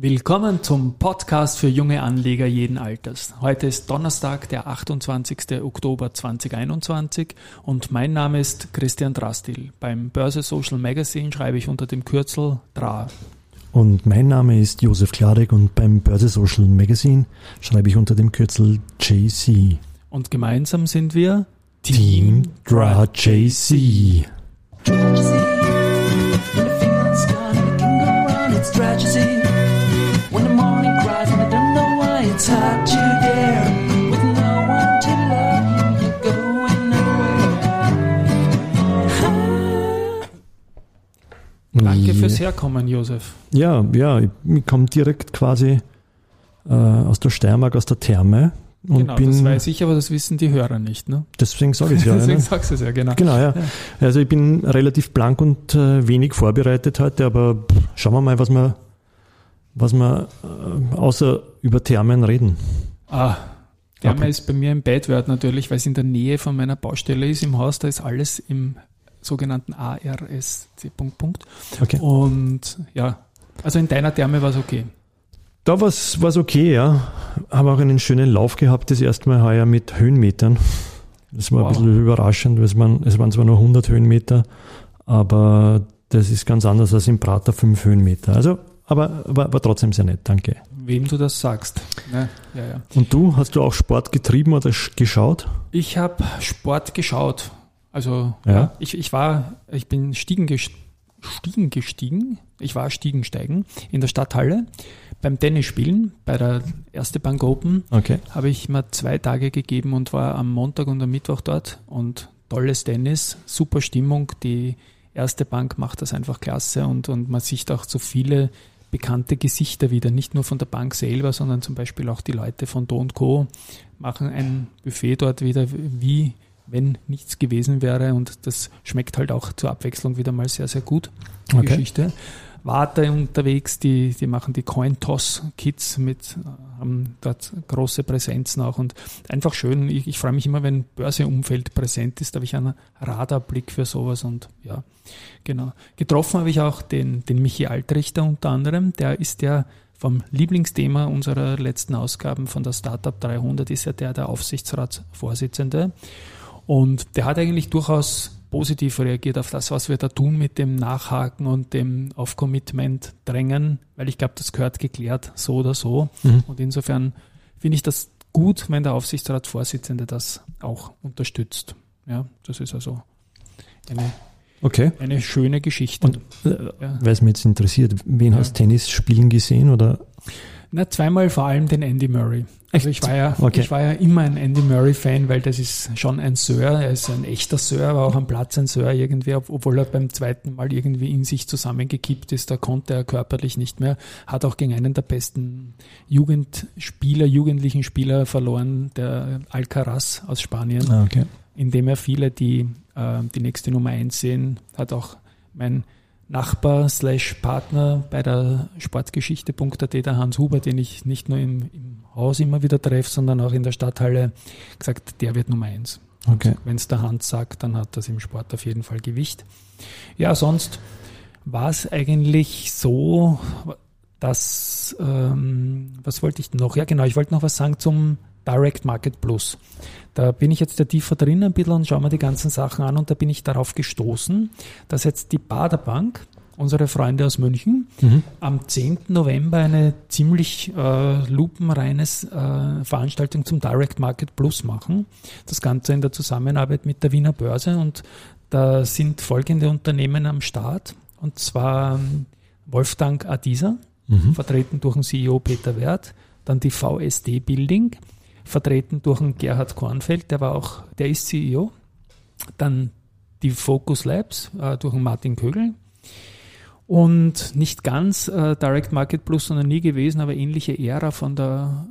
Willkommen zum Podcast für junge Anleger jeden Alters. Heute ist Donnerstag, der 28. Oktober 2021 und mein Name ist Christian Drastil. Beim Börse Social Magazine schreibe ich unter dem Kürzel DRA. Und mein Name ist Josef Klarek und beim Börse Social Magazine schreibe ich unter dem Kürzel JC. Und gemeinsam sind wir Team, Team DRA JC. Herkommen, Josef. Ja, ja, ich komme direkt quasi äh, aus der Steiermark, aus der Therme. Und genau, bin, das weiß ich, aber das wissen die Hörer nicht. Ne? Deswegen sage ich es ja. deswegen ne? sagst du es ja, genau. Genau, ja. ja. Also ich bin relativ blank und äh, wenig vorbereitet heute, aber pff, schauen wir mal, was wir, was wir äh, außer über Thermen reden. Ah, Therme ist bei mir im Bedwert natürlich, weil es in der Nähe von meiner Baustelle ist im Haus, da ist alles im sogenannten ARSC. Punkt, Punkt. Okay. Und ja, also in deiner Therme war es okay. Da war es okay, ja. Habe auch einen schönen Lauf gehabt, das erste Mal heuer mit Höhenmetern. Das war wow. ein bisschen überraschend, weil es waren, es waren zwar nur 100 Höhenmeter, aber das ist ganz anders als im Prater 5 Höhenmeter. Also, aber war, war trotzdem sehr nett, danke. Wem du das sagst. Ne? Ja, ja. Und du, hast du auch Sport getrieben oder geschaut? Ich habe Sport geschaut. Also ja. ja. ich, ich war, ich bin Stiegen, Stiegen gestiegen, ich war Stiegensteigen in der Stadthalle beim Tennisspielen bei der Erste Bank Open. Okay. Habe ich mir zwei Tage gegeben und war am Montag und am Mittwoch dort und tolles Tennis, super Stimmung. Die Erste Bank macht das einfach klasse und, und man sieht auch so viele bekannte Gesichter wieder, nicht nur von der Bank selber, sondern zum Beispiel auch die Leute von Do Co. machen ein Buffet dort wieder wie wenn nichts gewesen wäre. Und das schmeckt halt auch zur Abwechslung wieder mal sehr, sehr gut, die okay. Geschichte. Warte unterwegs, die, die machen die Coin-Toss-Kits mit, haben dort große Präsenzen auch und einfach schön. Ich, ich freue mich immer, wenn Börseumfeld präsent ist, da habe ich einen Radarblick für sowas und ja, genau. Getroffen habe ich auch den, den Michi Altrichter unter anderem, der ist ja vom Lieblingsthema unserer letzten Ausgaben von der Startup 300 ist ja der der Aufsichtsratsvorsitzende. Und der hat eigentlich durchaus positiv reagiert auf das, was wir da tun mit dem Nachhaken und dem auf Commitment drängen, weil ich glaube, das gehört geklärt, so oder so. Mhm. Und insofern finde ich das gut, wenn der Aufsichtsratsvorsitzende das auch unterstützt. Ja, das ist also eine, okay. eine schöne Geschichte. Und äh, ja. weil es mich jetzt interessiert, wen ja. hast Tennis spielen gesehen oder? Na, zweimal vor allem den Andy Murray. Also ich war ja, okay. ich war ja immer ein Andy Murray-Fan, weil das ist schon ein Sir, er ist ein echter Sir, aber auch am Platz ein Sir irgendwie, obwohl er beim zweiten Mal irgendwie in sich zusammengekippt ist, da konnte er körperlich nicht mehr, hat auch gegen einen der besten Jugendspieler, jugendlichen Spieler verloren, der Alcaraz aus Spanien, ah, okay. indem er viele, die äh, die nächste Nummer eins sehen, hat auch mein Nachbar slash Partner bei der Sportgeschichte.at, der Hans Huber, den ich nicht nur im, im Haus immer wieder treffe, sondern auch in der Stadthalle, gesagt, der wird Nummer eins. Okay. Wenn es der Hans sagt, dann hat das im Sport auf jeden Fall Gewicht. Ja, sonst war es eigentlich so, dass, ähm, was wollte ich noch? Ja, genau, ich wollte noch was sagen zum Direct Market Plus. Da bin ich jetzt da tiefer drin ein bisschen und schaue mir die ganzen Sachen an und da bin ich darauf gestoßen, dass jetzt die Baderbank, unsere Freunde aus München, mhm. am 10. November eine ziemlich äh, lupenreines äh, Veranstaltung zum Direct Market Plus machen. Das Ganze in der Zusammenarbeit mit der Wiener Börse und da sind folgende Unternehmen am Start und zwar ähm, Wolfgang Adisa, mhm. vertreten durch den CEO Peter Wert, dann die VSD Building, vertreten durch einen Gerhard Kornfeld, der war auch, der ist CEO. Dann die Focus Labs äh, durch einen Martin Kögel. Und nicht ganz äh, Direct Market Plus, sondern nie gewesen, aber ähnliche Ära von der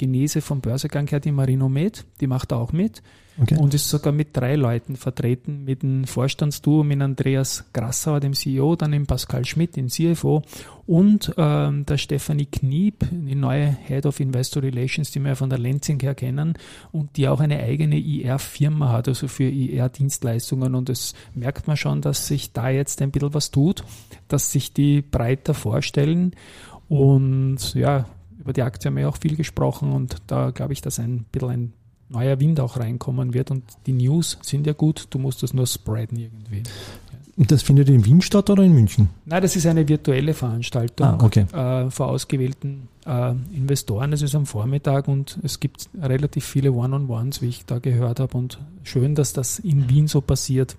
Genese vom Börsegang her, die Marino Med, die macht auch mit. Okay. Und ist sogar mit drei Leuten vertreten, mit dem Vorstandsduo, mit Andreas Grassauer, dem CEO, dann dem Pascal Schmidt, dem CFO und ähm, der Stefanie Kniep, die neue Head of Investor Relations, die wir von der Lenzing her kennen und die auch eine eigene IR-Firma hat, also für IR-Dienstleistungen. Und es merkt man schon, dass sich da jetzt ein bisschen was tut, dass sich die breiter vorstellen Und ja, über die Aktie haben wir auch viel gesprochen und da glaube ich, dass ein bisschen ein neuer Wind auch reinkommen wird und die News sind ja gut, du musst das nur spreaden irgendwie. Und das findet in Wien statt oder in München? Nein, das ist eine virtuelle Veranstaltung ah, okay. äh, vor ausgewählten äh, Investoren. Es ist am Vormittag und es gibt relativ viele One-on-Ones, wie ich da gehört habe. Und schön, dass das in Wien so passiert.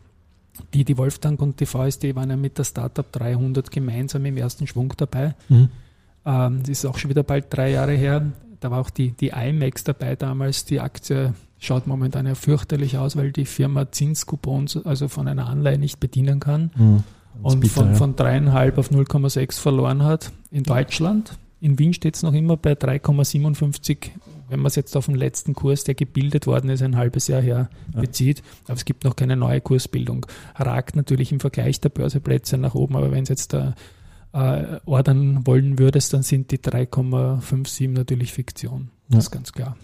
Die, die Wolfgang und die VSD waren ja mit der Startup 300 gemeinsam im ersten Schwung dabei. Mhm. Ähm, das ist auch schon wieder bald drei Jahre her. Da war auch die, die IMAX dabei damals. Die Aktie schaut momentan ja fürchterlich aus, weil die Firma Zinskupons also von einer Anleihe nicht bedienen kann mhm. und bitter, von, ja. von dreieinhalb auf 0,6 verloren hat in Deutschland. In Wien steht es noch immer bei 3,57, wenn man es jetzt auf den letzten Kurs, der gebildet worden ist, ein halbes Jahr her, bezieht. Aber es gibt noch keine neue Kursbildung. Ragt natürlich im Vergleich der Börseplätze nach oben, aber wenn es jetzt da äh, ordern wollen würdest, dann sind die 3,57 natürlich Fiktion. Das ist ganz klar.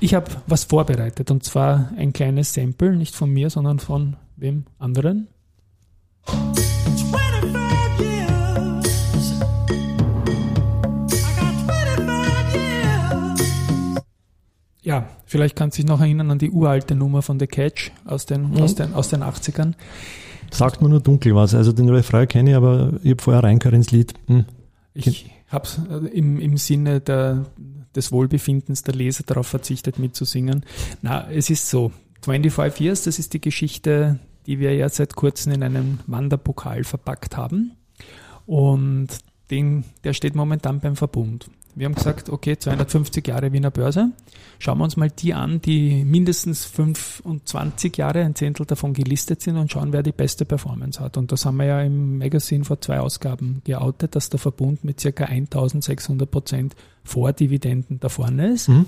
Ich habe was vorbereitet und zwar ein kleines Sample, nicht von mir, sondern von wem anderen. Ja, vielleicht kannst du dich noch erinnern an die uralte Nummer von The Catch aus den, mhm. aus den, aus den 80ern. Sagt man nur dunkel was. Also den Refrain kenne ich, aber ich habe vorher reingehört ins Lied. Hm. Ich habe es äh, im, im Sinne der, des Wohlbefindens der Leser darauf verzichtet mitzusingen. Na, es ist so. 25 Years, das ist die Geschichte, die wir ja seit kurzem in einem Wanderpokal verpackt haben. Und den, der steht momentan beim Verbund. Wir haben gesagt, okay, 250 Jahre Wiener Börse. Schauen wir uns mal die an, die mindestens 25 Jahre, ein Zehntel davon gelistet sind und schauen, wer die beste Performance hat. Und das haben wir ja im Magazin vor zwei Ausgaben geoutet, dass der Verbund mit circa 1600 Prozent vor Dividenden da vorne ist. Mhm.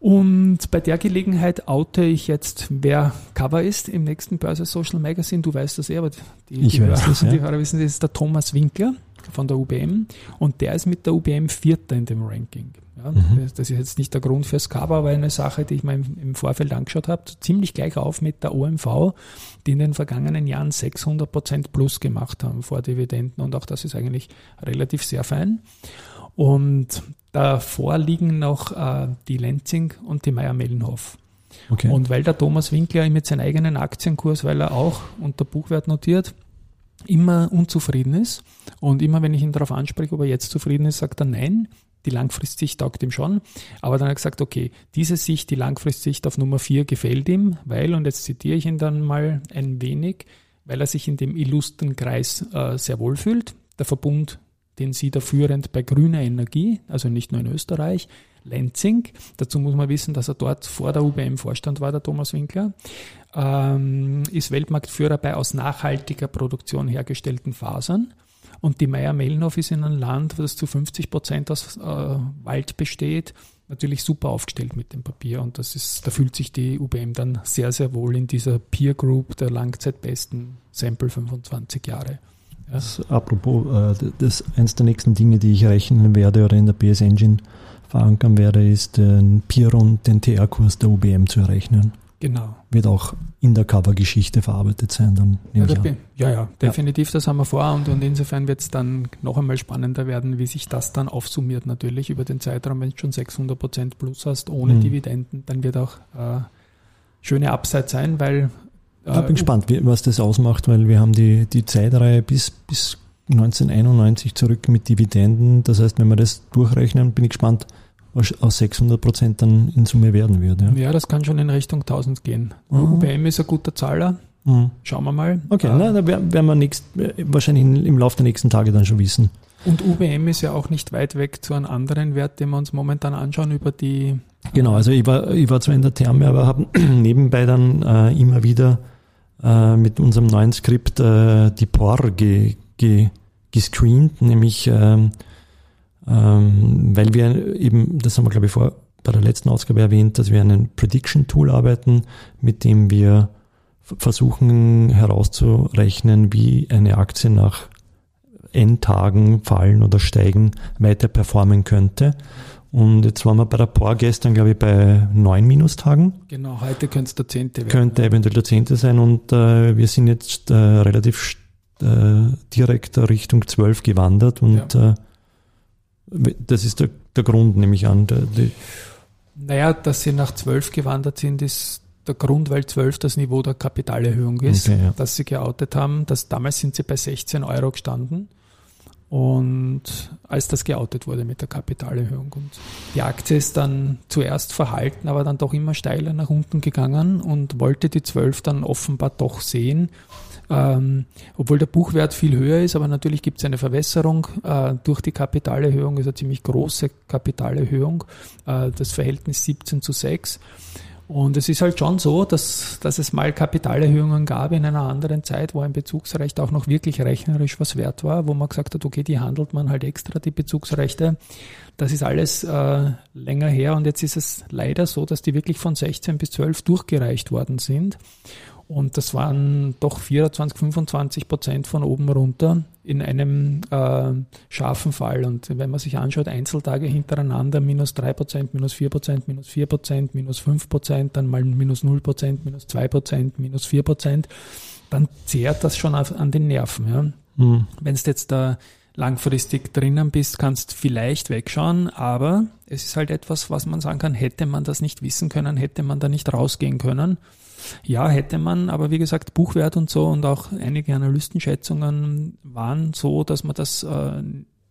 Und bei der Gelegenheit oute ich jetzt, wer Cover ist im nächsten Börse Social Magazine. Du weißt das eh, aber die, ich die, weiß Hörer, das, ja. die Hörer wissen, das ist der Thomas Winkler von der UBM und der ist mit der UBM Vierter in dem Ranking. Ja, mhm. Das ist jetzt nicht der Grund fürs Cover, aber eine Sache, die ich mir im Vorfeld angeschaut habe, ziemlich gleich auf mit der OMV, die in den vergangenen Jahren 600 Prozent plus gemacht haben vor Dividenden und auch das ist eigentlich relativ sehr fein. Und davor liegen noch äh, die Lenzing und die Meier-Mellenhof. Okay. Und weil der Thomas Winkler mit seinem eigenen Aktienkurs, weil er auch unter Buchwert notiert, immer unzufrieden ist. Und immer wenn ich ihn darauf anspreche, ob er jetzt zufrieden ist, sagt er nein. Die Langfristsicht taugt ihm schon. Aber dann hat er gesagt, okay, diese Sicht, die Langfristsicht auf Nummer 4 gefällt ihm, weil, und jetzt zitiere ich ihn dann mal ein wenig, weil er sich in dem illustren Kreis äh, sehr wohl fühlt. Der Verbund, den sieht er führend bei grüner Energie, also nicht nur in Österreich, Lenzing. Dazu muss man wissen, dass er dort vor der UBM Vorstand war, der Thomas Winkler ähm, ist Weltmarktführer bei aus nachhaltiger Produktion hergestellten Fasern. Und die Meier-Mellenhof ist in einem Land, das zu 50 Prozent aus äh, Wald besteht, natürlich super aufgestellt mit dem Papier. Und das ist, da fühlt sich die UBM dann sehr, sehr wohl in dieser Peer Group der langzeitbesten Sample 25 Jahre. Ja. Das, apropos, äh, das eines der nächsten Dinge, die ich rechnen werde oder in der PS Engine verankern werde, ist den Peer und den TR-Kurs der UBM zu errechnen. Genau. Wird auch in der Cover-Geschichte verarbeitet sein, dann ja, ja, ja, definitiv, das haben wir vor und, und insofern wird es dann noch einmal spannender werden, wie sich das dann aufsummiert natürlich über den Zeitraum, wenn du schon 600 Prozent plus hast, ohne mhm. Dividenden, dann wird auch äh, schöne Upside sein, weil ich bin gespannt, was das ausmacht, weil wir haben die, die Zeitreihe bis, bis 1991 zurück mit Dividenden. Das heißt, wenn wir das durchrechnen, bin ich gespannt, aus 600 Prozent dann in Summe werden wird. Ja. ja, das kann schon in Richtung 1000 gehen. Mhm. UBM ist ein guter Zahler. Mhm. Schauen wir mal. Okay, äh, na, da werden wir nächst, wahrscheinlich im Laufe der nächsten Tage dann schon wissen. Und UBM ist ja auch nicht weit weg zu einem anderen Wert, den wir uns momentan anschauen über die. Genau, also ich war, ich war zwar in der Therme, aber habe nebenbei dann äh, immer wieder äh, mit unserem neuen Skript äh, die POR ge, ge, gescreent, nämlich ähm, ähm, weil wir eben, das haben wir glaube ich vor bei der letzten Ausgabe erwähnt, dass wir einen Prediction Tool arbeiten, mit dem wir versuchen herauszurechnen, wie eine Aktie nach Tagen fallen oder steigen weiter performen könnte. Und jetzt waren wir bei der POR gestern, glaube ich, bei neun Minustagen. Genau, heute könnte es der zehnte werden. Könnte eventuell der zehnte sein und äh, wir sind jetzt äh, relativ äh, direkt Richtung zwölf gewandert und ja. äh, Das ist der, der Grund, nehme ich an. Der, die naja, dass sie nach 12 gewandert sind, ist der Grund, weil 12 das Niveau der Kapitalerhöhung ist, okay, ja. dass sie geoutet haben. Dass, damals sind sie bei 16 Euro gestanden. Und als das geoutet wurde mit der Kapitalerhöhung. Und die Aktie ist dann zuerst verhalten, aber dann doch immer steiler nach unten gegangen und wollte die 12 dann offenbar doch sehen. Ähm, obwohl der Buchwert viel höher ist, aber natürlich gibt es eine Verwässerung äh, durch die Kapitalerhöhung, ist eine ziemlich große Kapitalerhöhung, äh, das Verhältnis 17 zu 6. Und es ist halt schon so, dass, dass es mal Kapitalerhöhungen gab in einer anderen Zeit, wo ein Bezugsrecht auch noch wirklich rechnerisch was wert war, wo man gesagt hat, okay, die handelt man halt extra, die Bezugsrechte. Das ist alles äh, länger her und jetzt ist es leider so, dass die wirklich von 16 bis 12 durchgereicht worden sind. Und das waren doch 24, 25 Prozent von oben runter in einem äh, scharfen Fall. Und wenn man sich anschaut, Einzeltage hintereinander, minus 3 Prozent, minus 4 Prozent, minus 4 Prozent, minus 5 Prozent, dann mal minus 0 Prozent, minus 2 Prozent, minus 4 Prozent, dann zehrt das schon an den Nerven. Ja? Mhm. Wenn es jetzt da langfristig drinnen bist, kannst vielleicht wegschauen, aber es ist halt etwas, was man sagen kann, hätte man das nicht wissen können, hätte man da nicht rausgehen können. Ja, hätte man, aber wie gesagt, Buchwert und so und auch einige Analystenschätzungen waren so, dass man das äh,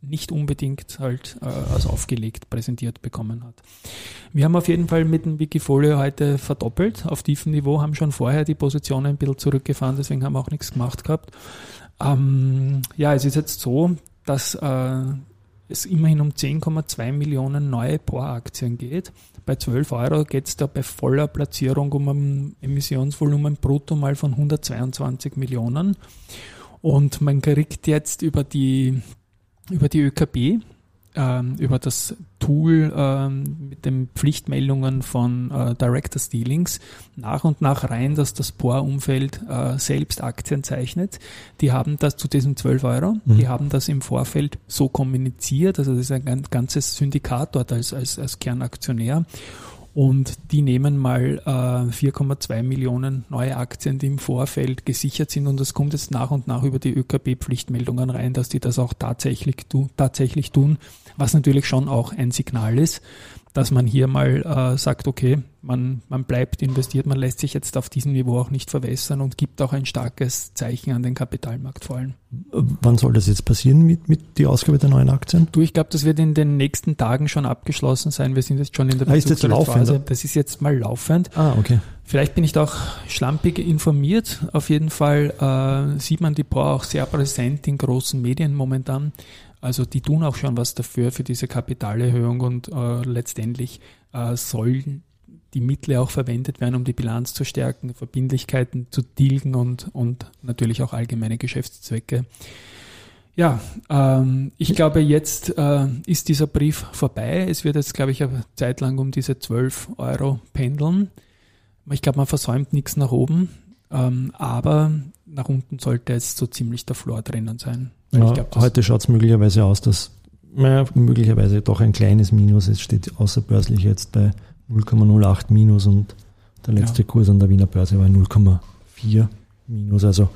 nicht unbedingt halt äh, als aufgelegt präsentiert bekommen hat. Wir haben auf jeden Fall mit dem Wikifolio heute verdoppelt auf tiefem Niveau, haben schon vorher die Positionen ein bisschen zurückgefahren, deswegen haben wir auch nichts gemacht gehabt. Ähm, ja, es ist jetzt so, dass äh, es immerhin um 10,2 Millionen neue POR-Aktien geht. Bei 12 Euro geht es da bei voller Platzierung um ein Emissionsvolumen brutto mal von 122 Millionen. Und man kriegt jetzt über die, über die ÖKB ähm, über das Tool ähm, mit den Pflichtmeldungen von äh, Director Dealings nach und nach rein, dass das POR-Umfeld äh, selbst Aktien zeichnet. Die haben das zu diesem 12 Euro, mhm. die haben das im Vorfeld so kommuniziert, also das ist ein ganzes Syndikat dort als, als, als Kernaktionär. Und die nehmen mal äh, 4,2 Millionen neue Aktien, die im Vorfeld gesichert sind. Und das kommt jetzt nach und nach über die ÖKB-Pflichtmeldungen rein, dass die das auch tatsächlich, tu, tatsächlich tun was natürlich schon auch ein Signal ist, dass man hier mal äh, sagt, okay, man, man bleibt investiert, man lässt sich jetzt auf diesem Niveau auch nicht verwässern und gibt auch ein starkes Zeichen an den Kapitalmarkt vor allem. Wann soll das jetzt passieren mit, mit die Ausgabe der neuen Aktien? Du, ich glaube, das wird in den nächsten Tagen schon abgeschlossen sein. Wir sind jetzt schon in der ah, ist jetzt laufend? Das ist jetzt mal laufend. Ah, okay. Vielleicht bin ich da auch schlampig informiert. Auf jeden Fall äh, sieht man die POR auch sehr präsent in großen Medien momentan. Also die tun auch schon was dafür, für diese Kapitalerhöhung und äh, letztendlich äh, sollen die Mittel auch verwendet werden, um die Bilanz zu stärken, Verbindlichkeiten zu tilgen und, und natürlich auch allgemeine Geschäftszwecke. Ja, ähm, ich glaube, jetzt äh, ist dieser Brief vorbei. Es wird jetzt, glaube ich, eine Zeit lang um diese 12 Euro pendeln. Ich glaube, man versäumt nichts nach oben, ähm, aber nach unten sollte jetzt so ziemlich der Floor drinnen sein. Ja, glaub, heute schaut es möglicherweise aus, dass naja, möglicherweise doch ein kleines Minus. Es steht außerbörslich jetzt bei 0,08 Minus und der letzte ja. Kurs an der Wiener Börse war 0,4 Minus. Also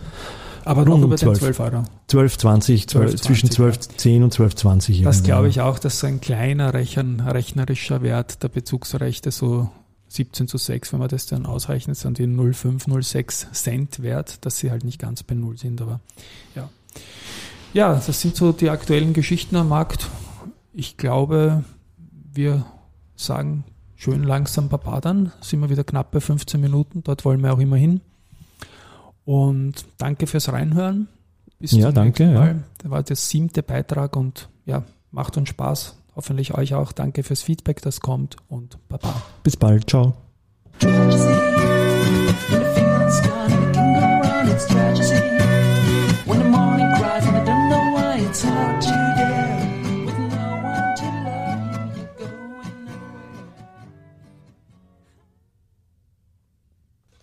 aber rund um 12, 12 Euro. 12, 20, 12, zwischen 12, 10 und 12, 20. Das glaube ich auch, dass so ein kleiner Rechen, rechnerischer Wert der Bezugsrechte so 17 zu 6, wenn man das dann ausrechnet, sind die 0,5, 0,6 Cent wert, dass sie halt nicht ganz bei Null sind, aber ja. Ja, das sind so die aktuellen Geschichten am Markt. Ich glaube, wir sagen schön langsam Papa dann, sind wir wieder knapp bei 15 Minuten, dort wollen wir auch immer hin. Und danke fürs Reinhören. Bis ja, danke. Ja. Das war der siebte Beitrag und ja, macht uns Spaß. Hoffentlich euch auch. Danke fürs Feedback, das kommt und Baba. Bis bald. Ciao. Tschüss.